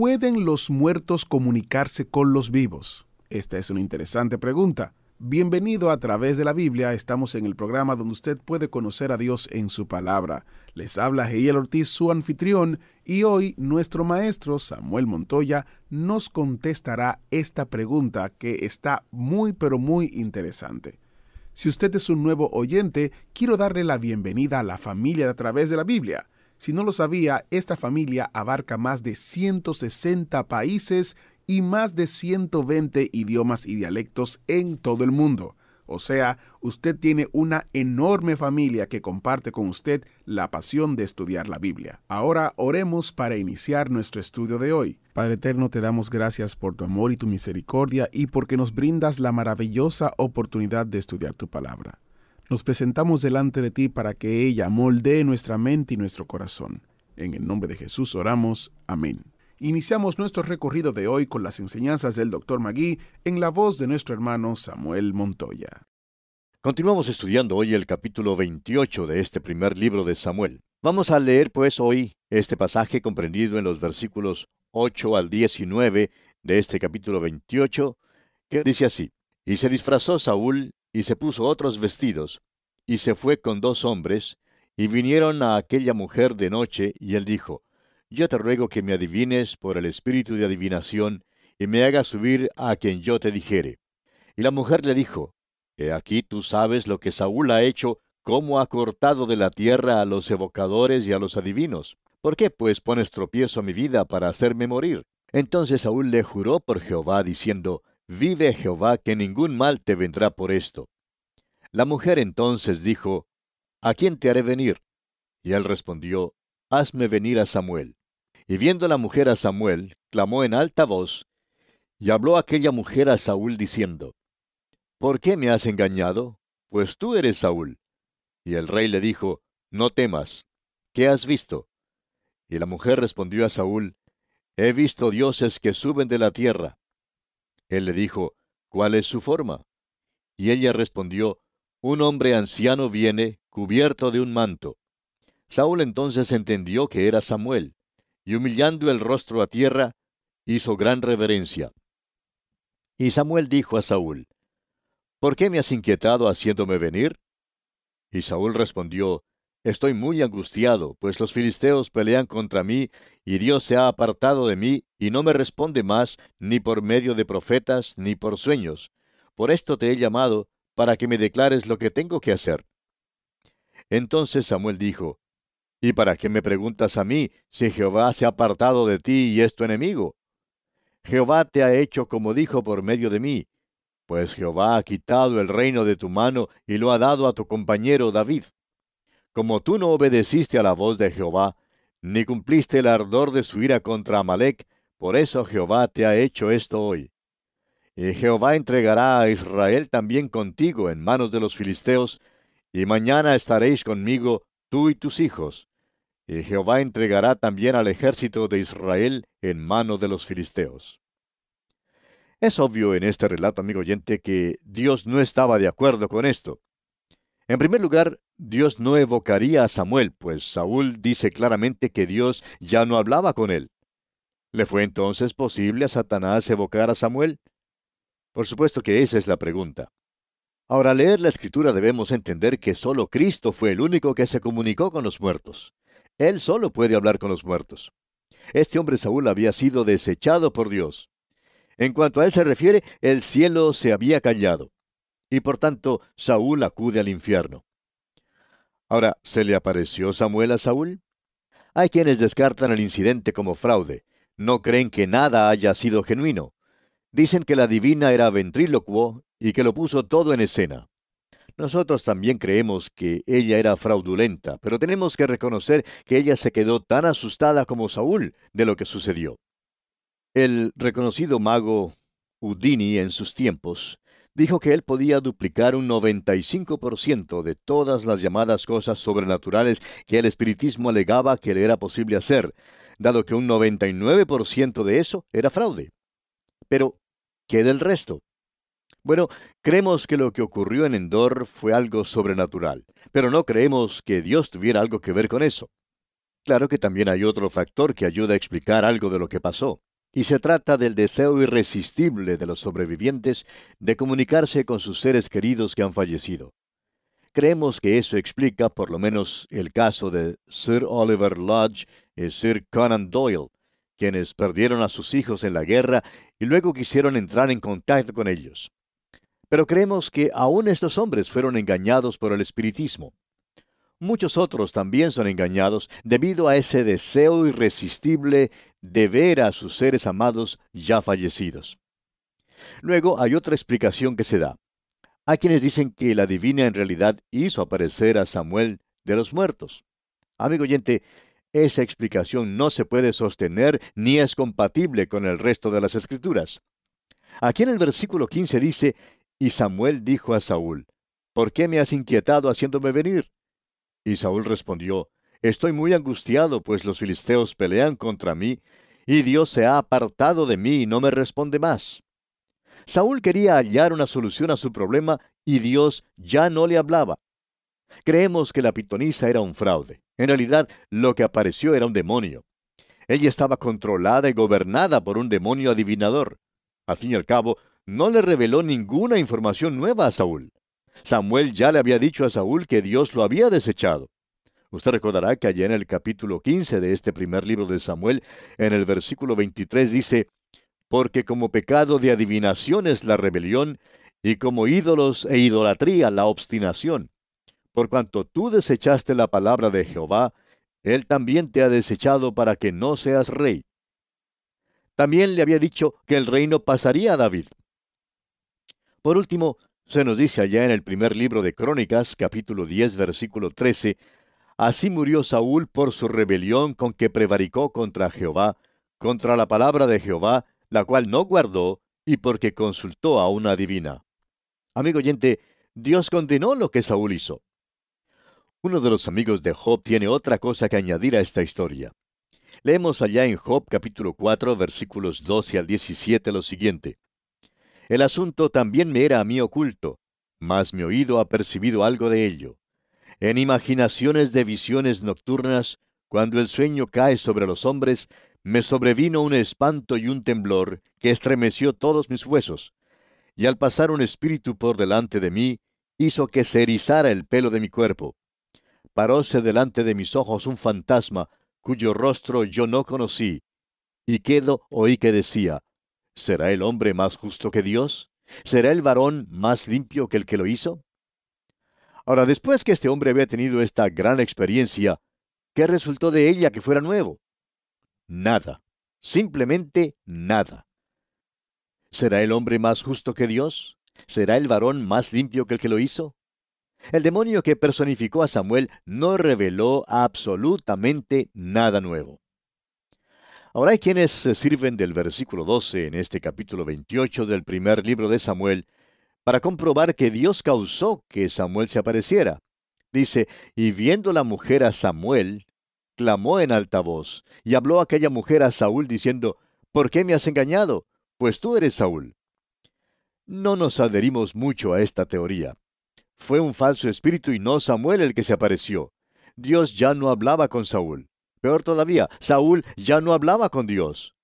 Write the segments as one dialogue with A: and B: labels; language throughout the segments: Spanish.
A: ¿Pueden los muertos comunicarse con los vivos? Esta es una interesante pregunta. Bienvenido a través de la Biblia. Estamos en el programa donde usted puede conocer a Dios en su palabra. Les habla Heiel Ortiz, su anfitrión, y hoy nuestro maestro Samuel Montoya nos contestará esta pregunta que está muy pero muy interesante. Si usted es un nuevo oyente, quiero darle la bienvenida a la familia de a través de la Biblia. Si no lo sabía, esta familia abarca más de 160 países y más de 120 idiomas y dialectos en todo el mundo. O sea, usted tiene una enorme familia que comparte con usted la pasión de estudiar la Biblia. Ahora oremos para iniciar nuestro estudio de hoy. Padre Eterno, te damos gracias por tu amor y tu misericordia y porque nos brindas la maravillosa oportunidad de estudiar tu palabra. Nos presentamos delante de ti para que ella moldee nuestra mente y nuestro corazón. En el nombre de Jesús oramos. Amén. Iniciamos nuestro recorrido de hoy con las enseñanzas del Dr. Magui en la voz de nuestro hermano Samuel Montoya.
B: Continuamos estudiando hoy el capítulo 28 de este primer libro de Samuel. Vamos a leer pues hoy este pasaje comprendido en los versículos 8 al 19 de este capítulo 28, que dice así, Y se disfrazó Saúl y se puso otros vestidos, y se fue con dos hombres, y vinieron a aquella mujer de noche, y él dijo, yo te ruego que me adivines por el espíritu de adivinación, y me hagas subir a quien yo te dijere. Y la mujer le dijo, He aquí tú sabes lo que Saúl ha hecho, cómo ha cortado de la tierra a los evocadores y a los adivinos. ¿Por qué pues pones tropiezo a mi vida para hacerme morir? Entonces Saúl le juró por Jehová, diciendo, Vive Jehová, que ningún mal te vendrá por esto. La mujer entonces dijo, ¿A quién te haré venir? Y él respondió, Hazme venir a Samuel. Y viendo la mujer a Samuel, clamó en alta voz, y habló aquella mujer a Saúl diciendo, ¿Por qué me has engañado? Pues tú eres Saúl. Y el rey le dijo, No temas, ¿qué has visto? Y la mujer respondió a Saúl, He visto dioses que suben de la tierra. Él le dijo, ¿cuál es su forma? Y ella respondió, Un hombre anciano viene, cubierto de un manto. Saúl entonces entendió que era Samuel y humillando el rostro a tierra, hizo gran reverencia. Y Samuel dijo a Saúl, ¿Por qué me has inquietado haciéndome venir? Y Saúl respondió, Estoy muy angustiado, pues los filisteos pelean contra mí, y Dios se ha apartado de mí, y no me responde más, ni por medio de profetas, ni por sueños. Por esto te he llamado, para que me declares lo que tengo que hacer. Entonces Samuel dijo, ¿Y para qué me preguntas a mí si Jehová se ha apartado de ti y es tu enemigo? Jehová te ha hecho como dijo por medio de mí, pues Jehová ha quitado el reino de tu mano y lo ha dado a tu compañero David. Como tú no obedeciste a la voz de Jehová, ni cumpliste el ardor de su ira contra Amalek, por eso Jehová te ha hecho esto hoy. Y Jehová entregará a Israel también contigo en manos de los filisteos, y mañana estaréis conmigo tú y tus hijos y Jehová entregará también al ejército de Israel en mano de los filisteos. Es obvio en este relato, amigo oyente, que Dios no estaba de acuerdo con esto. En primer lugar, Dios no evocaría a Samuel, pues Saúl dice claramente que Dios ya no hablaba con él. ¿Le fue entonces posible a Satanás evocar a Samuel? Por supuesto que esa es la pregunta. Ahora, al leer la escritura debemos entender que solo Cristo fue el único que se comunicó con los muertos. Él solo puede hablar con los muertos. Este hombre Saúl había sido desechado por Dios. En cuanto a él se refiere, el cielo se había callado. Y por tanto, Saúl acude al infierno. Ahora, ¿se le apareció Samuel a Saúl? Hay quienes descartan el incidente como fraude. No creen que nada haya sido genuino. Dicen que la divina era ventrílocuo y que lo puso todo en escena. Nosotros también creemos que ella era fraudulenta, pero tenemos que reconocer que ella se quedó tan asustada como Saúl de lo que sucedió. El reconocido mago Houdini en sus tiempos dijo que él podía duplicar un 95% de todas las llamadas cosas sobrenaturales que el espiritismo alegaba que le era posible hacer, dado que un 99% de eso era fraude. Pero, ¿qué del resto? Bueno, creemos que lo que ocurrió en Endor fue algo sobrenatural, pero no creemos que Dios tuviera algo que ver con eso. Claro que también hay otro factor que ayuda a explicar algo de lo que pasó y se trata del deseo irresistible de los sobrevivientes de comunicarse con sus seres queridos que han fallecido. Creemos que eso explica por lo menos el caso de Sir Oliver Lodge y Sir Conan Doyle, quienes perdieron a sus hijos en la guerra y luego quisieron entrar en contacto con ellos. Pero creemos que aún estos hombres fueron engañados por el espiritismo. Muchos otros también son engañados debido a ese deseo irresistible de ver a sus seres amados ya fallecidos. Luego hay otra explicación que se da. Hay quienes dicen que la divina en realidad hizo aparecer a Samuel de los muertos. Amigo oyente, esa explicación no se puede sostener ni es compatible con el resto de las escrituras. Aquí en el versículo 15 dice, y Samuel dijo a Saúl, ¿por qué me has inquietado haciéndome venir? Y Saúl respondió, Estoy muy angustiado, pues los filisteos pelean contra mí, y Dios se ha apartado de mí y no me responde más. Saúl quería hallar una solución a su problema y Dios ya no le hablaba. Creemos que la pitonisa era un fraude. En realidad, lo que apareció era un demonio. Ella estaba controlada y gobernada por un demonio adivinador. Al fin y al cabo, no le reveló ninguna información nueva a Saúl. Samuel ya le había dicho a Saúl que Dios lo había desechado. Usted recordará que allá en el capítulo 15 de este primer libro de Samuel, en el versículo 23 dice, Porque como pecado de adivinación es la rebelión, y como ídolos e idolatría la obstinación. Por cuanto tú desechaste la palabra de Jehová, Él también te ha desechado para que no seas rey. También le había dicho que el reino pasaría a David. Por último, se nos dice allá en el primer libro de Crónicas, capítulo 10, versículo 13, Así murió Saúl por su rebelión con que prevaricó contra Jehová, contra la palabra de Jehová, la cual no guardó, y porque consultó a una divina. Amigo oyente, Dios condenó lo que Saúl hizo. Uno de los amigos de Job tiene otra cosa que añadir a esta historia. Leemos allá en Job capítulo 4 versículos 12 al 17 lo siguiente. El asunto también me era a mí oculto, mas mi oído ha percibido algo de ello. En imaginaciones de visiones nocturnas, cuando el sueño cae sobre los hombres, me sobrevino un espanto y un temblor que estremeció todos mis huesos. Y al pasar un espíritu por delante de mí, hizo que se erizara el pelo de mi cuerpo. Paróse delante de mis ojos un fantasma, cuyo rostro yo no conocí. Y quedo oí que decía, ¿Será el hombre más justo que Dios? ¿Será el varón más limpio que el que lo hizo? Ahora, después que este hombre había tenido esta gran experiencia, ¿qué resultó de ella que fuera nuevo? Nada. Simplemente nada. ¿Será el hombre más justo que Dios? ¿Será el varón más limpio que el que lo hizo? El demonio que personificó a Samuel no reveló absolutamente nada nuevo. Ahora hay quienes se sirven del versículo 12 en este capítulo 28 del primer libro de Samuel para comprobar que Dios causó que Samuel se apareciera. Dice, y viendo la mujer a Samuel, clamó en alta voz, y habló aquella mujer a Saúl diciendo, ¿por qué me has engañado? Pues tú eres Saúl. No nos adherimos mucho a esta teoría. Fue un falso espíritu y no Samuel el que se apareció. Dios ya no hablaba con Saúl. Peor todavía, Saúl ya no hablaba con Dios.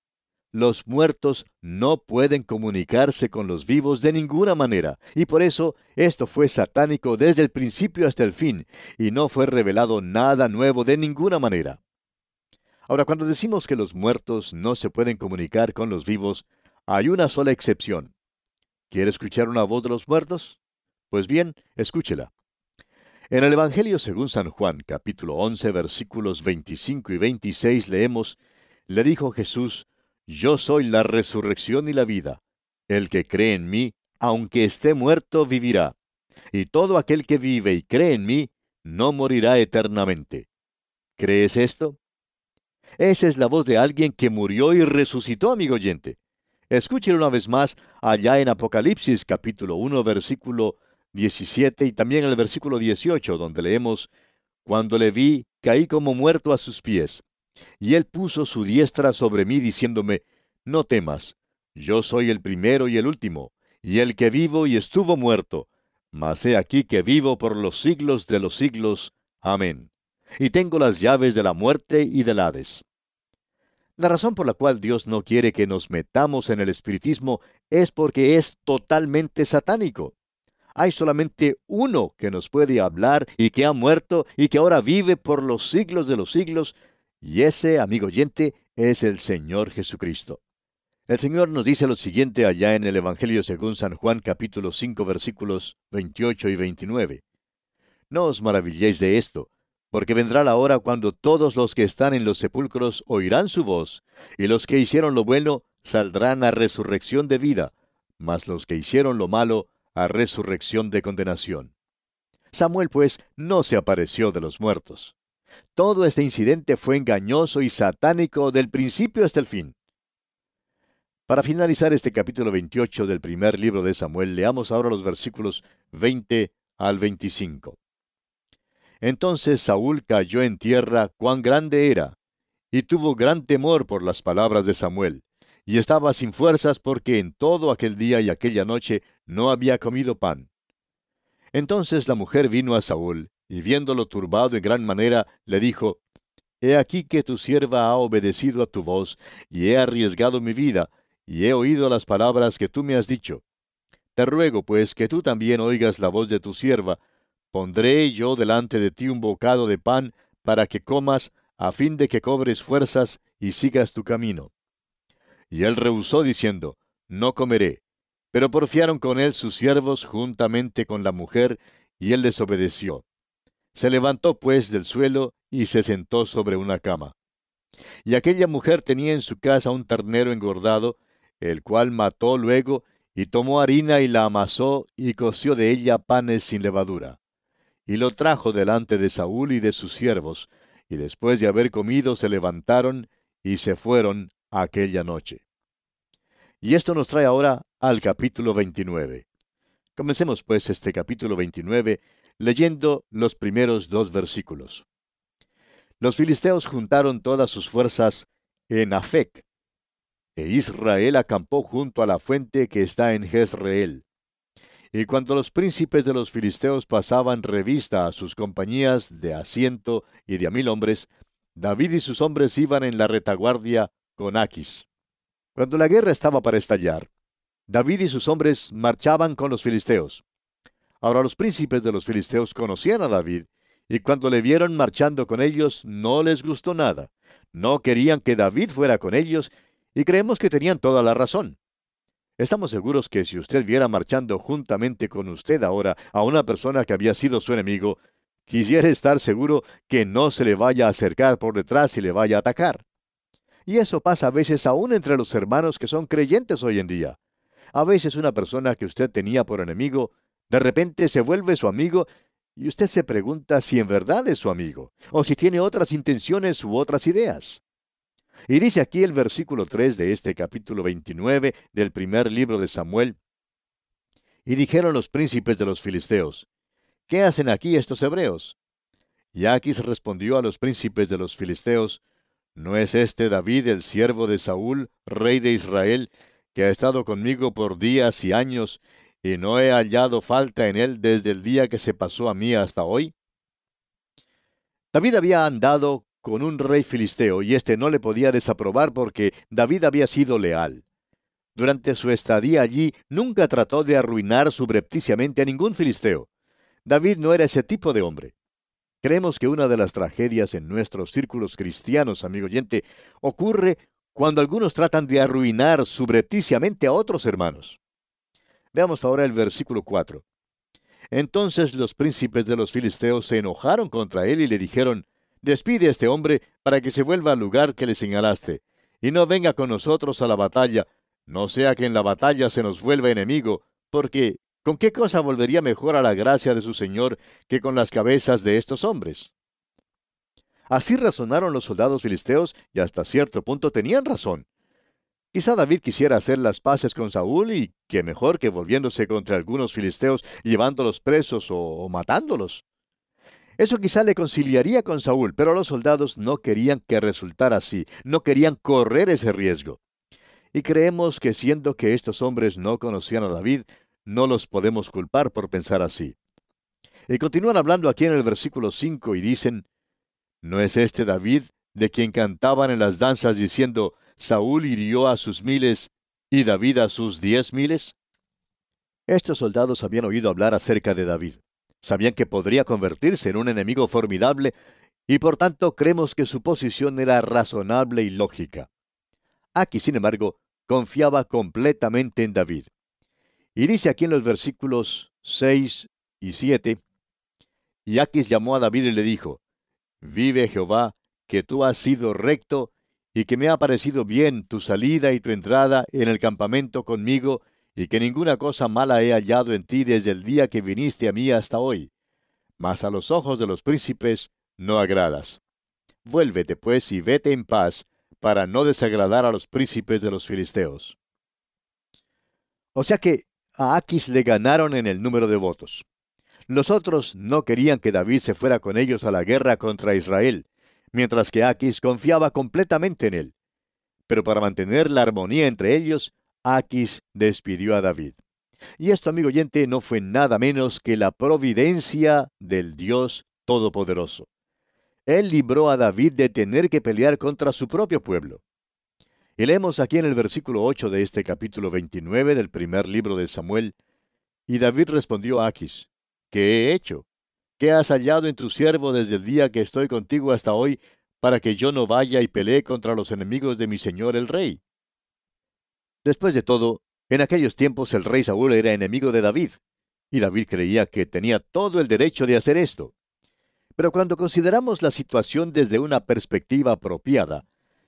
B: Los muertos no pueden comunicarse con los vivos de ninguna manera, y por eso esto fue satánico desde el principio hasta el fin, y no fue revelado nada nuevo de ninguna manera. Ahora, cuando decimos que los muertos no se pueden comunicar con los vivos, hay una sola excepción. ¿Quiere escuchar una voz de los muertos? Pues bien, escúchela. En el Evangelio según San Juan, capítulo 11, versículos 25 y 26, leemos, Le dijo Jesús, Yo soy la resurrección y la vida. El que cree en mí, aunque esté muerto, vivirá. Y todo aquel que vive y cree en mí, no morirá eternamente. ¿Crees esto? Esa es la voz de alguien que murió y resucitó, amigo oyente. Escúchelo una vez más allá en Apocalipsis capítulo 1 versículo 17 y también el versículo 18 donde leemos, Cuando le vi, caí como muerto a sus pies. Y él puso su diestra sobre mí diciéndome, No temas, yo soy el primero y el último, y el que vivo y estuvo muerto, mas he aquí que vivo por los siglos de los siglos. Amén. Y tengo las llaves de la muerte y del Hades. La razón por la cual Dios no quiere que nos metamos en el espiritismo es porque es totalmente satánico. Hay solamente uno que nos puede hablar y que ha muerto y que ahora vive por los siglos de los siglos, y ese, amigo oyente, es el Señor Jesucristo. El Señor nos dice lo siguiente allá en el Evangelio según San Juan capítulo 5 versículos 28 y 29. No os maravilléis de esto, porque vendrá la hora cuando todos los que están en los sepulcros oirán su voz, y los que hicieron lo bueno saldrán a resurrección de vida, mas los que hicieron lo malo a resurrección de condenación. Samuel, pues, no se apareció de los muertos. Todo este incidente fue engañoso y satánico del principio hasta el fin. Para finalizar este capítulo 28 del primer libro de Samuel, leamos ahora los versículos 20 al 25. Entonces Saúl cayó en tierra cuán grande era, y tuvo gran temor por las palabras de Samuel, y estaba sin fuerzas porque en todo aquel día y aquella noche no había comido pan. Entonces la mujer vino a Saúl, y viéndolo turbado en gran manera, le dijo, He aquí que tu sierva ha obedecido a tu voz, y he arriesgado mi vida, y he oído las palabras que tú me has dicho. Te ruego, pues, que tú también oigas la voz de tu sierva, Pondré yo delante de ti un bocado de pan para que comas, a fin de que cobres fuerzas y sigas tu camino. Y él rehusó diciendo, No comeré. Pero porfiaron con él sus siervos juntamente con la mujer, y él les obedeció. Se levantó pues del suelo y se sentó sobre una cama. Y aquella mujer tenía en su casa un ternero engordado, el cual mató luego, y tomó harina y la amasó, y coció de ella panes sin levadura y lo trajo delante de Saúl y de sus siervos, y después de haber comido se levantaron y se fueron aquella noche. Y esto nos trae ahora al capítulo 29. Comencemos pues este capítulo 29 leyendo los primeros dos versículos. Los filisteos juntaron todas sus fuerzas en Afec, e Israel acampó junto a la fuente que está en Jezreel. Y cuando los príncipes de los filisteos pasaban revista a sus compañías de asiento y de a mil hombres, David y sus hombres iban en la retaguardia con Aquis. Cuando la guerra estaba para estallar, David y sus hombres marchaban con los filisteos. Ahora los príncipes de los filisteos conocían a David, y cuando le vieron marchando con ellos no les gustó nada. No querían que David fuera con ellos, y creemos que tenían toda la razón. Estamos seguros que si usted viera marchando juntamente con usted ahora a una persona que había sido su enemigo, quisiera estar seguro que no se le vaya a acercar por detrás y le vaya a atacar. Y eso pasa a veces aún entre los hermanos que son creyentes hoy en día. A veces una persona que usted tenía por enemigo, de repente se vuelve su amigo y usted se pregunta si en verdad es su amigo, o si tiene otras intenciones u otras ideas. Y dice aquí el versículo 3 de este capítulo 29 del primer libro de Samuel. Y dijeron los príncipes de los filisteos, ¿qué hacen aquí estos hebreos? Y Aquis respondió a los príncipes de los filisteos, ¿no es este David el siervo de Saúl, rey de Israel, que ha estado conmigo por días y años, y no he hallado falta en él desde el día que se pasó a mí hasta hoy? David había andado con un rey filisteo y éste no le podía desaprobar porque David había sido leal. Durante su estadía allí nunca trató de arruinar subrepticiamente a ningún filisteo. David no era ese tipo de hombre. Creemos que una de las tragedias en nuestros círculos cristianos, amigo oyente, ocurre cuando algunos tratan de arruinar subrepticiamente a otros hermanos. Veamos ahora el versículo 4. Entonces los príncipes de los filisteos se enojaron contra él y le dijeron, Despide a este hombre para que se vuelva al lugar que le señalaste, y no venga con nosotros a la batalla, no sea que en la batalla se nos vuelva enemigo, porque ¿con qué cosa volvería mejor a la gracia de su Señor que con las cabezas de estos hombres? Así razonaron los soldados filisteos y hasta cierto punto tenían razón. Quizá David quisiera hacer las paces con Saúl y que mejor que volviéndose contra algunos filisteos llevándolos presos o, o matándolos. Eso quizá le conciliaría con Saúl, pero los soldados no querían que resultara así, no querían correr ese riesgo. Y creemos que siendo que estos hombres no conocían a David, no los podemos culpar por pensar así. Y continúan hablando aquí en el versículo 5 y dicen, ¿no es este David de quien cantaban en las danzas diciendo, Saúl hirió a sus miles y David a sus diez miles? Estos soldados habían oído hablar acerca de David. Sabían que podría convertirse en un enemigo formidable y por tanto creemos que su posición era razonable y lógica. Aquí, sin embargo, confiaba completamente en David. Y dice aquí en los versículos 6 y 7, y Aquis llamó a David y le dijo, Vive Jehová, que tú has sido recto, y que me ha parecido bien tu salida y tu entrada en el campamento conmigo, y que ninguna cosa mala he hallado en ti desde el día que viniste a mí hasta hoy. Mas a los ojos de los príncipes no agradas. Vuélvete, pues, y vete en paz, para no desagradar a los príncipes de los filisteos. O sea que a Aquis le ganaron en el número de votos. Los otros no querían que David se fuera con ellos a la guerra contra Israel, mientras que Aquis confiaba completamente en él. Pero para mantener la armonía entre ellos, Aquis despidió a David. Y esto, amigo oyente, no fue nada menos que la providencia del Dios Todopoderoso. Él libró a David de tener que pelear contra su propio pueblo. Y leemos aquí en el versículo 8 de este capítulo 29 del primer libro de Samuel, y David respondió a Aquis, ¿qué he hecho? ¿Qué has hallado en tu siervo desde el día que estoy contigo hasta hoy, para que yo no vaya y pelee contra los enemigos de mi señor el rey? Después de todo, en aquellos tiempos el rey Saúl era enemigo de David, y David creía que tenía todo el derecho de hacer esto. Pero cuando consideramos la situación desde una perspectiva apropiada,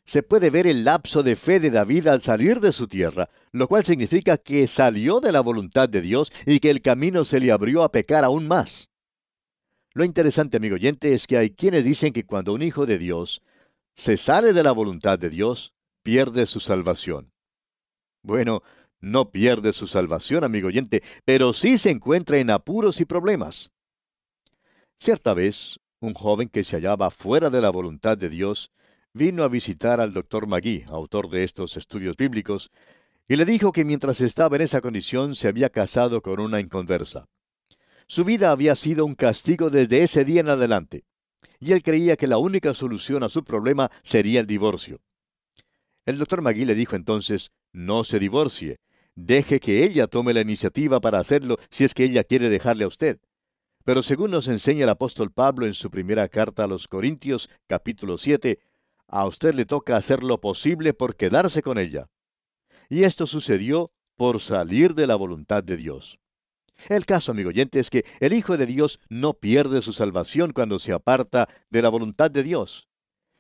B: se puede ver el lapso de fe de David al salir de su tierra, lo cual significa que salió de la voluntad de Dios y que el camino se le abrió a pecar aún más. Lo interesante, amigo oyente, es que hay quienes dicen que cuando un hijo de Dios se sale de la voluntad de Dios, pierde su salvación. Bueno, no pierde su salvación, amigo oyente, pero sí se encuentra en apuros y problemas. Cierta vez, un joven que se hallaba fuera de la voluntad de Dios vino a visitar al doctor Magui, autor de estos estudios bíblicos, y le dijo que mientras estaba en esa condición se había casado con una inconversa. Su vida había sido un castigo desde ese día en adelante, y él creía que la única solución a su problema sería el divorcio. El doctor Magui le dijo entonces, no se divorcie. Deje que ella tome la iniciativa para hacerlo si es que ella quiere dejarle a usted. Pero según nos enseña el apóstol Pablo en su primera carta a los Corintios, capítulo 7, a usted le toca hacer lo posible por quedarse con ella. Y esto sucedió por salir de la voluntad de Dios. El caso, amigo oyente, es que el Hijo de Dios no pierde su salvación cuando se aparta de la voluntad de Dios.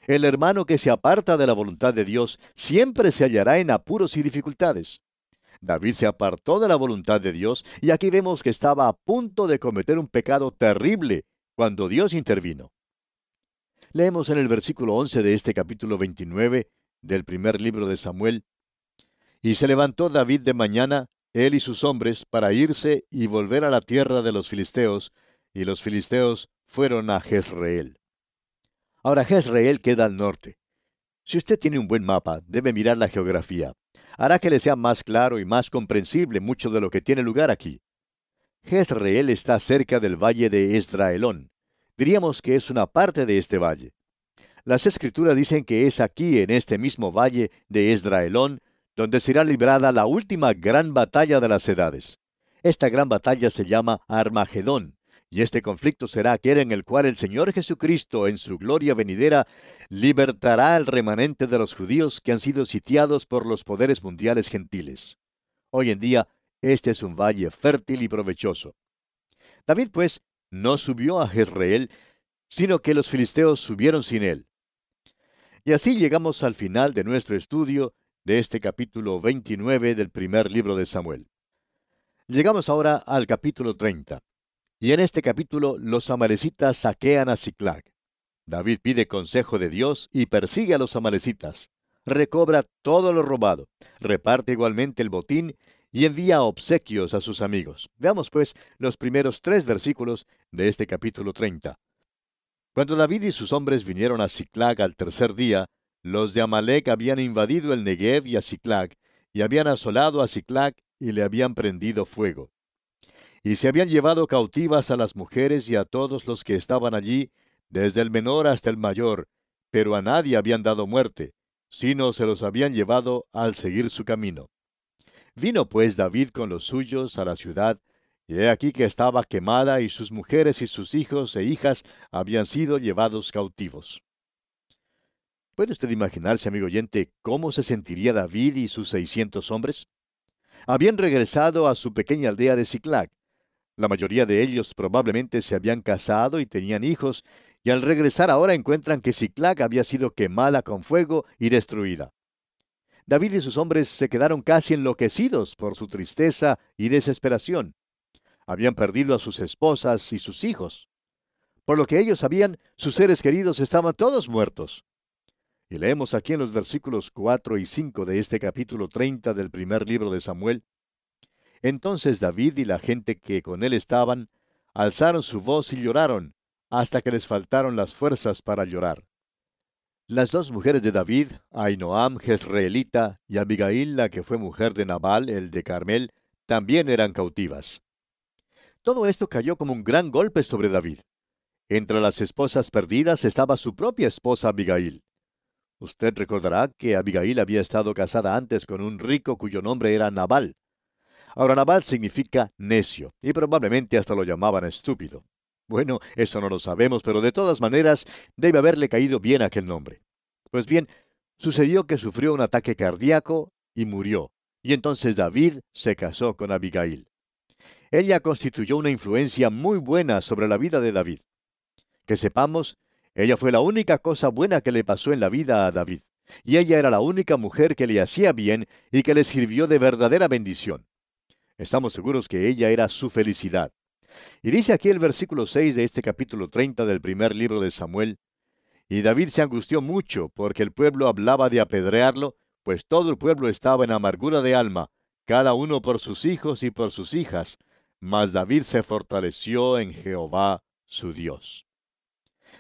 B: El hermano que se aparta de la voluntad de Dios siempre se hallará en apuros y dificultades. David se apartó de la voluntad de Dios y aquí vemos que estaba a punto de cometer un pecado terrible cuando Dios intervino. Leemos en el versículo 11 de este capítulo 29 del primer libro de Samuel, Y se levantó David de mañana, él y sus hombres, para irse y volver a la tierra de los filisteos, y los filisteos fueron a Jezreel. Ahora Jezreel queda al norte. Si usted tiene un buen mapa, debe mirar la geografía. Hará que le sea más claro y más comprensible mucho de lo que tiene lugar aquí. Jezreel está cerca del valle de Esdraelón. Diríamos que es una parte de este valle. Las escrituras dicen que es aquí, en este mismo valle de Esdraelón, donde será librada la última gran batalla de las edades. Esta gran batalla se llama Armagedón, y este conflicto será aquel en el cual el Señor Jesucristo, en su gloria venidera, libertará al remanente de los judíos que han sido sitiados por los poderes mundiales gentiles. Hoy en día, este es un valle fértil y provechoso. David, pues, no subió a Jezreel, sino que los filisteos subieron sin él. Y así llegamos al final de nuestro estudio de este capítulo 29 del primer libro de Samuel. Llegamos ahora al capítulo 30. Y en este capítulo los amalecitas saquean a Ciclag. David pide consejo de Dios y persigue a los amalecitas. Recobra todo lo robado, reparte igualmente el botín y envía obsequios a sus amigos. Veamos pues los primeros tres versículos de este capítulo 30. Cuando David y sus hombres vinieron a Ciclag al tercer día, los de Amalek habían invadido el Negev y a Ciclag, y habían asolado a Ciclag y le habían prendido fuego. Y se habían llevado cautivas a las mujeres y a todos los que estaban allí, desde el menor hasta el mayor, pero a nadie habían dado muerte, sino se los habían llevado al seguir su camino. Vino pues David con los suyos a la ciudad, y he aquí que estaba quemada y sus mujeres y sus hijos e hijas habían sido llevados cautivos. ¿Puede usted imaginarse, amigo oyente, cómo se sentiría David y sus seiscientos hombres? Habían regresado a su pequeña aldea de Ciclac. La mayoría de ellos probablemente se habían casado y tenían hijos, y al regresar ahora encuentran que Ciclac había sido quemada con fuego y destruida. David y sus hombres se quedaron casi enloquecidos por su tristeza y desesperación. Habían perdido a sus esposas y sus hijos. Por lo que ellos sabían, sus seres queridos estaban todos muertos. Y leemos aquí en los versículos 4 y 5 de este capítulo 30 del primer libro de Samuel. Entonces David y la gente que con él estaban alzaron su voz y lloraron, hasta que les faltaron las fuerzas para llorar. Las dos mujeres de David, Ainoam Jezreelita y Abigail, la que fue mujer de Nabal, el de Carmel, también eran cautivas. Todo esto cayó como un gran golpe sobre David. Entre las esposas perdidas estaba su propia esposa Abigail. Usted recordará que Abigail había estado casada antes con un rico cuyo nombre era Nabal. Ahora Nabal significa necio, y probablemente hasta lo llamaban estúpido. Bueno, eso no lo sabemos, pero de todas maneras debe haberle caído bien aquel nombre. Pues bien, sucedió que sufrió un ataque cardíaco y murió, y entonces David se casó con Abigail. Ella constituyó una influencia muy buena sobre la vida de David. Que sepamos, ella fue la única cosa buena que le pasó en la vida a David, y ella era la única mujer que le hacía bien y que le sirvió de verdadera bendición. Estamos seguros que ella era su felicidad. Y dice aquí el versículo 6 de este capítulo 30 del primer libro de Samuel, y David se angustió mucho porque el pueblo hablaba de apedrearlo, pues todo el pueblo estaba en amargura de alma, cada uno por sus hijos y por sus hijas, mas David se fortaleció en Jehová su Dios.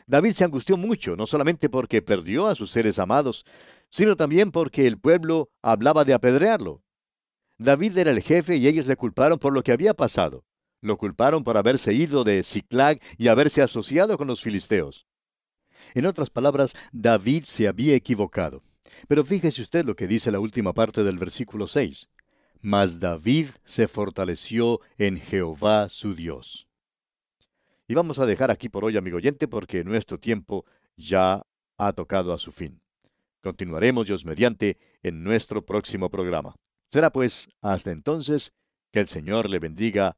B: David se angustió mucho, no solamente porque perdió a sus seres amados, sino también porque el pueblo hablaba de apedrearlo. David era el jefe y ellos le culparon por lo que había pasado. Lo culparon por haberse ido de Ciclag y haberse asociado con los filisteos. En otras palabras, David se había equivocado. Pero fíjese usted lo que dice la última parte del versículo 6. Mas David se fortaleció en Jehová su Dios. Y vamos a dejar aquí por hoy, amigo oyente, porque nuestro tiempo ya ha tocado a su fin. Continuaremos, Dios mediante, en nuestro próximo programa. Será pues, hasta entonces, que el Señor le bendiga